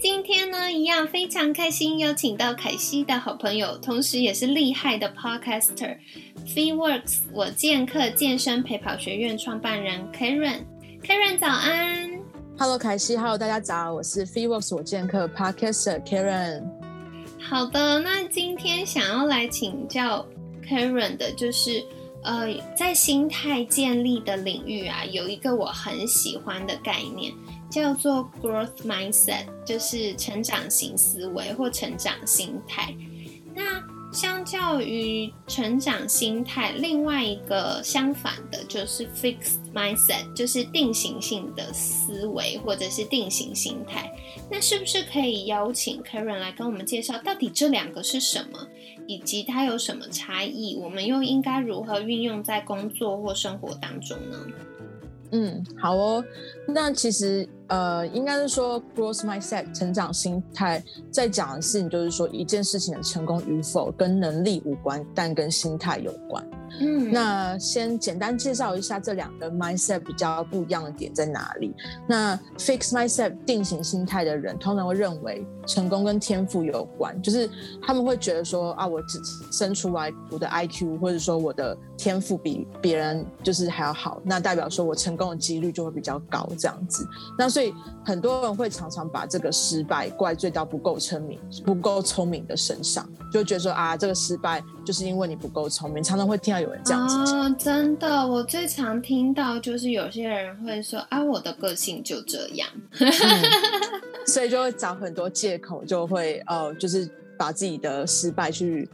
今天呢，一样非常开心，邀请到凯西的好朋友，同时也是厉害的 podcaster FeeWorks 我健客健身陪跑学院创办人 Karen。Karen 早安，Hello 凯西，Hello 大家早，我是 FeeWorks 我健客 podcaster Karen。好的，那今天想要来请教 Karen 的，就是呃，在心态建立的领域啊，有一个我很喜欢的概念。叫做 growth mindset，就是成长型思维或成长心态。那相较于成长心态，另外一个相反的就是 fixed mindset，就是定型性的思维或者是定型心态。那是不是可以邀请 Karen 来跟我们介绍，到底这两个是什么，以及它有什么差异？我们又应该如何运用在工作或生活当中呢？嗯，好哦。那其实。呃，应该是说，cross mindset 成长心态，在讲的事情就是说，一件事情的成功与否跟能力无关，但跟心态有关。嗯，那先简单介绍一下这两个 mindset 比较不一样的点在哪里。那 fix mindset 定型心态的人，通常会认为成功跟天赋有关，就是他们会觉得说啊，我只生出来我的 IQ 或者说我的天赋比别人就是还要好，那代表说我成功的几率就会比较高这样子。那所以很多人会常常把这个失败怪罪到不够聪明、不够聪明的身上，就觉得说啊，这个失败就是因为你不够聪明。常常会听到有人这样子讲。真的，我最常听到就是有些人会说啊，我的个性就这样，所以就会找很多借口，就会呃，就是把自己的失败去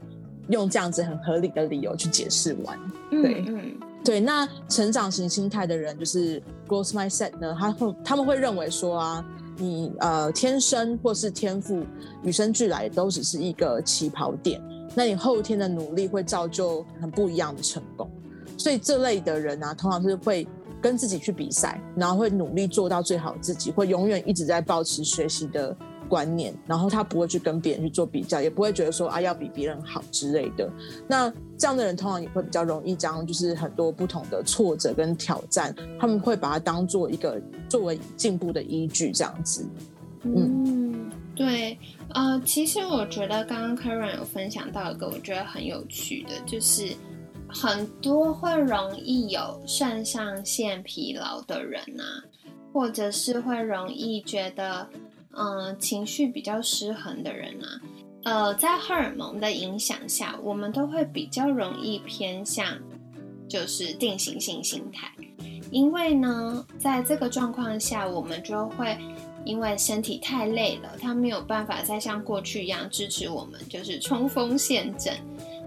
用这样子很合理的理由去解释完。对，嗯。对，那成长型心态的人就是 growth mindset 呢，他会他们会认为说啊，你呃天生或是天赋与生俱来都只是一个起跑点，那你后天的努力会造就很不一样的成功。所以这类的人啊，通常是会跟自己去比赛，然后会努力做到最好自己，会永远一直在保持学习的。观念，然后他不会去跟别人去做比较，也不会觉得说啊要比别人好之类的。那这样的人通常也会比较容易将就是很多不同的挫折跟挑战，他们会把它当做一个作为进步的依据，这样子。嗯，对，呃，其实我觉得刚刚 Karen 有分享到一个我觉得很有趣的，就是很多会容易有肾上腺疲劳的人啊，或者是会容易觉得。嗯，情绪比较失衡的人啊，呃，在荷尔蒙的影响下，我们都会比较容易偏向就是定型性心态，因为呢，在这个状况下，我们就会因为身体太累了，他没有办法再像过去一样支持我们，就是冲锋陷阵，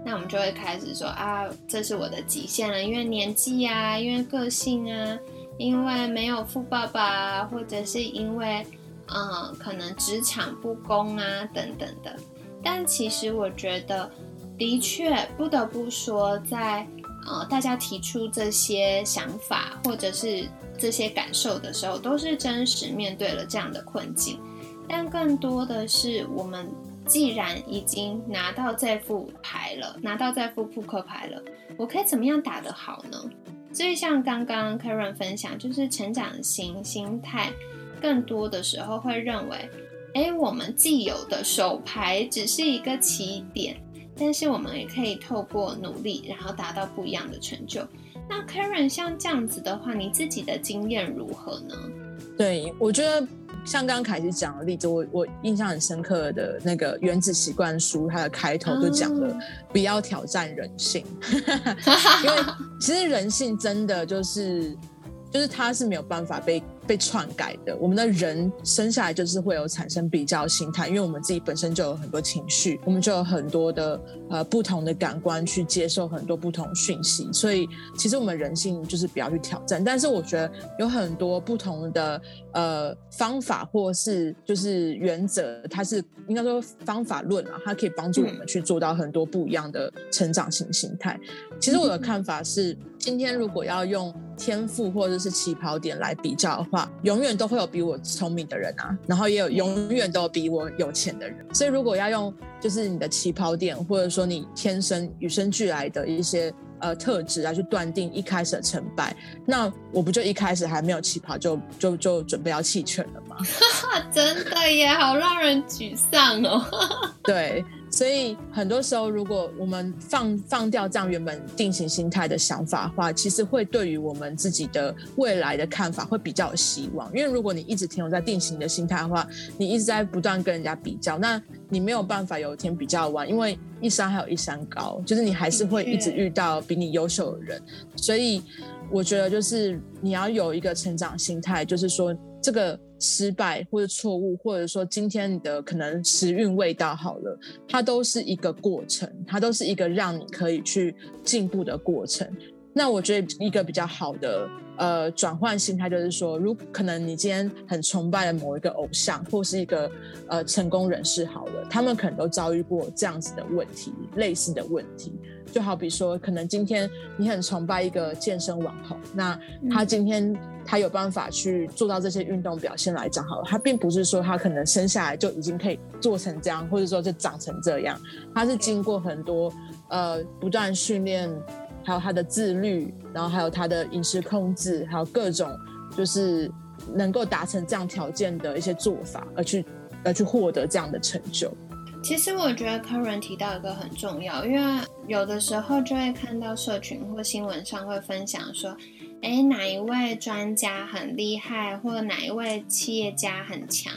那我们就会开始说啊，这是我的极限了，因为年纪啊，因为个性啊，因为没有富爸爸，或者是因为。嗯，可能职场不公啊，等等的。但其实我觉得，的确不得不说，在呃大家提出这些想法或者是这些感受的时候，都是真实面对了这样的困境。但更多的是，我们既然已经拿到这副牌了，拿到这副扑克牌了，我可以怎么样打得好呢？所以像刚刚 Karen 分享，就是成长型心态。更多的时候会认为，哎，我们既有的手牌只是一个起点，但是我们也可以透过努力，然后达到不一样的成就。那 Karen 像这样子的话，你自己的经验如何呢？对，我觉得像刚刚凯西讲的例子，我我印象很深刻的那个《原子习惯书》，它的开头就讲了不要挑战人性，因为其实人性真的就是就是它是没有办法被。被篡改的。我们的人生下来就是会有产生比较心态，因为我们自己本身就有很多情绪，我们就有很多的呃不同的感官去接受很多不同讯息，所以其实我们人性就是不要去挑战。但是我觉得有很多不同的呃方法或是就是原则，它是应该说方法论啊，它可以帮助我们去做到很多不一样的成长型心态。其实我的看法是，今天如果要用天赋或者是起跑点来比较的话，永远都会有比我聪明的人啊，然后也有永远都有比我有钱的人。所以如果要用就是你的起跑点，或者说你天生与生俱来的一些呃特质来去断定一开始的成败，那我不就一开始还没有起跑就就就准备要弃权了吗？真的耶，好让人沮丧哦。对。所以很多时候，如果我们放放掉这样原本定型心态的想法的话，其实会对于我们自己的未来的看法会比较有希望。因为如果你一直停留在定型的心态的话，你一直在不断跟人家比较，那你没有办法有一天比较完，因为一山还有一山高，就是你还是会一直遇到比你优秀的人。所以我觉得，就是你要有一个成长心态，就是说这个。失败或者错误，或者说今天你的可能时运未到，好了，它都是一个过程，它都是一个让你可以去进步的过程。那我觉得一个比较好的呃转换心态，就是说，如可能你今天很崇拜的某一个偶像，或是一个呃成功人士，好了，他们可能都遭遇过这样子的问题，类似的问题。就好比说，可能今天你很崇拜一个健身网红，那他今天他有办法去做到这些运动表现来讲，好了，他并不是说他可能生下来就已经可以做成这样，或者说就长成这样，他是经过很多呃不断训练，还有他的自律，然后还有他的饮食控制，还有各种就是能够达成这样条件的一些做法，而去而去获得这样的成就。其实我觉得 Karen 提到一个很重要，因为有的时候就会看到社群或新闻上会分享说，哎，哪一位专家很厉害，或者哪一位企业家很强，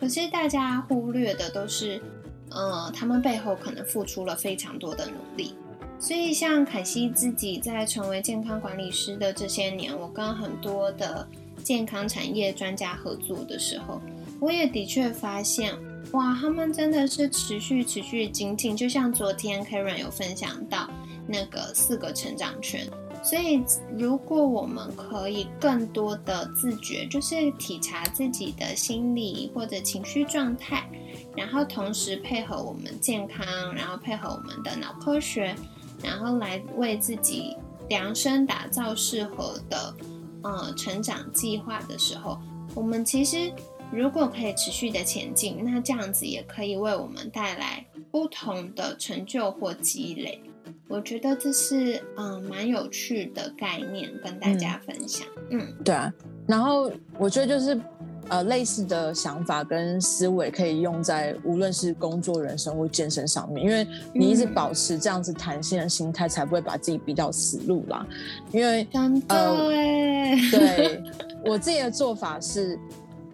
可是大家忽略的都是，呃，他们背后可能付出了非常多的努力。所以像凯西自己在成为健康管理师的这些年，我跟很多的健康产业专家合作的时候，我也的确发现。哇，他们真的是持续持续精进，就像昨天 Karen 有分享到那个四个成长圈。所以，如果我们可以更多的自觉，就是体察自己的心理或者情绪状态，然后同时配合我们健康，然后配合我们的脑科学，然后来为自己量身打造适合的呃成长计划的时候，我们其实。如果可以持续的前进，那这样子也可以为我们带来不同的成就或积累。我觉得这是嗯蛮有趣的概念，跟大家分享。嗯，对啊。然后我觉得就是呃类似的想法跟思维可以用在无论是工作、人生或健身上面，因为你一直保持这样子弹性的心态，才不会把自己逼到死路啦。因为呃，对我自己的做法是。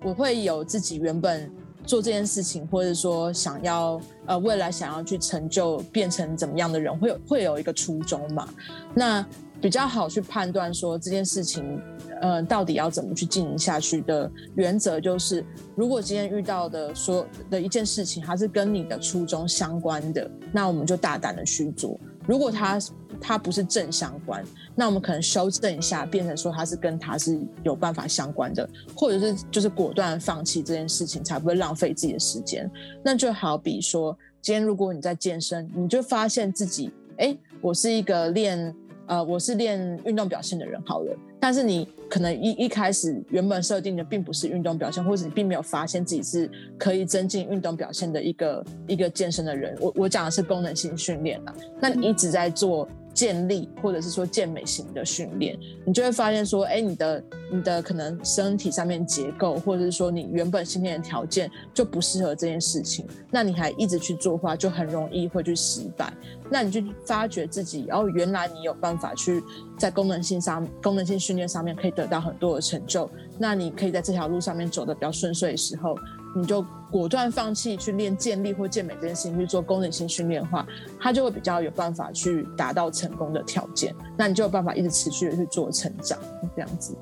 我会有自己原本做这件事情，或者说想要呃未来想要去成就变成怎么样的人，会有会有一个初衷嘛？那比较好去判断说这件事情，呃，到底要怎么去进行下去的原则就是，如果今天遇到的说的一件事情，它是跟你的初衷相关的，那我们就大胆的去做。如果它它不是正相关，那我们可能修正一下，变成说它是跟它是有办法相关的，或者是就是果断放弃这件事情，才不会浪费自己的时间。那就好比说，今天如果你在健身，你就发现自己，哎，我是一个练。呃，我是练运动表现的人，好了，但是你可能一一开始原本设定的并不是运动表现，或者你并没有发现自己是可以增进运动表现的一个一个健身的人。我我讲的是功能性训练啦，那你一直在做。健力或者是说健美型的训练，你就会发现说，哎，你的你的可能身体上面结构，或者是说你原本先天的条件就不适合这件事情，那你还一直去做的话，就很容易会去失败。那你就发觉自己，哦，原来你有办法去在功能性上、功能性训练上面可以得到很多的成就，那你可以在这条路上面走的比较顺遂的时候。你就果断放弃去练健力或健美这件事情，去做功能性训练的话，他就会比较有办法去达到成功的条件。那你就有办法一直持续的去做成长，这样子。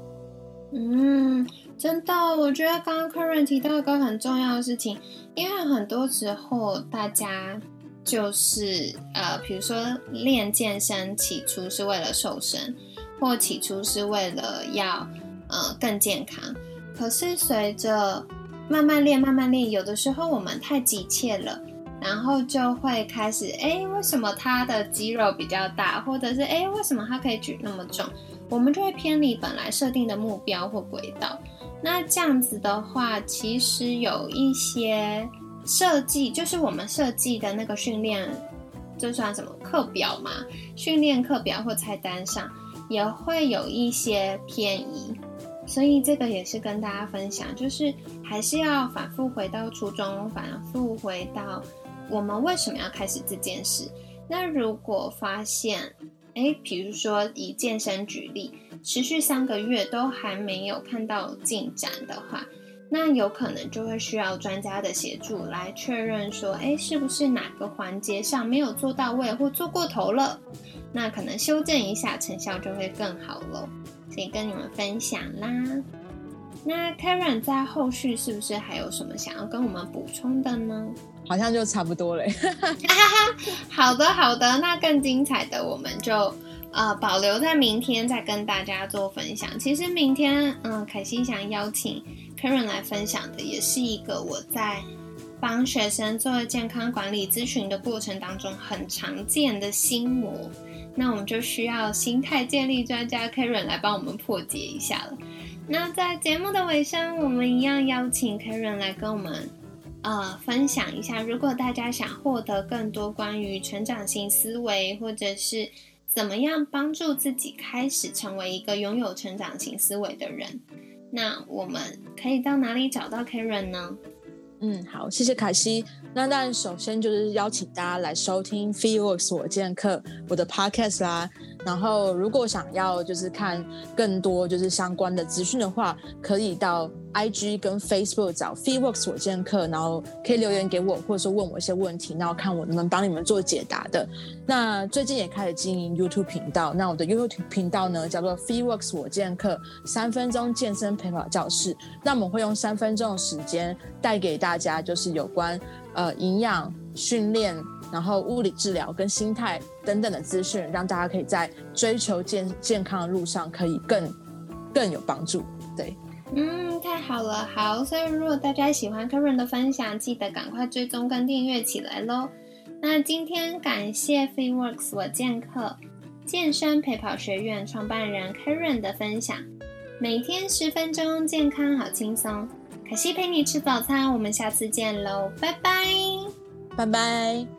嗯，真的，我觉得刚刚 Karen 提到一个很重要的事情，因为很多时候大家就是呃，比如说练健身，起初是为了瘦身，或起初是为了要呃更健康，可是随着慢慢练，慢慢练，有的时候我们太急切了，然后就会开始，哎，为什么他的肌肉比较大，或者是哎，为什么他可以举那么重，我们就会偏离本来设定的目标或轨道。那这样子的话，其实有一些设计，就是我们设计的那个训练，这算什么课表嘛？训练课表或菜单上也会有一些偏移，所以这个也是跟大家分享，就是还是要反复回到初衷，反复回到我们为什么要开始这件事。那如果发现，哎，比如说以健身举例。持续三个月都还没有看到进展的话，那有可能就会需要专家的协助来确认说，哎，是不是哪个环节上没有做到位或做过头了？那可能修正一下，成效就会更好喽。所以跟你们分享啦。那 Karen 在后续是不是还有什么想要跟我们补充的呢？好像就差不多了。好的，好的，那更精彩的我们就。呃，保留在明天再跟大家做分享。其实明天，嗯，凯西想邀请 Karen 来分享的，也是一个我在帮学生做健康管理咨询的过程当中很常见的心魔。那我们就需要心态建立专家 Karen 来帮我们破解一下了。那在节目的尾声，我们一样邀请 Karen 来跟我们呃分享一下，如果大家想获得更多关于成长型思维，或者是怎么样帮助自己开始成为一个拥有成长型思维的人？那我们可以到哪里找到 Karen 呢？嗯，好，谢谢凯西。那当然，首先就是邀请大家来收听 Feelworks 我见课我的 Podcast 啦。然后，如果想要就是看更多就是相关的资讯的话，可以到 IG 跟 Facebook 找 Fee Works 我健课，然后可以留言给我，或者说问我一些问题，然后看我能不能帮你们做解答的。那最近也开始经营 YouTube 频道，那我的 YouTube 频道呢叫做 Fee Works 我健课三分钟健身陪跑教室。那我们会用三分钟的时间带给大家就是有关。呃，营养训练，然后物理治疗跟心态等等的资讯，让大家可以在追求健健康的路上可以更更有帮助。对，嗯，太好了，好，所以如果大家喜欢 Karen 的分享，记得赶快追踪跟订阅起来喽。那今天感谢 FreeWorks 我健客健身陪跑学院创办人 Karen 的分享，每天十分钟，健康好轻松。可惜陪你吃早餐，我们下次见喽，拜拜，拜拜。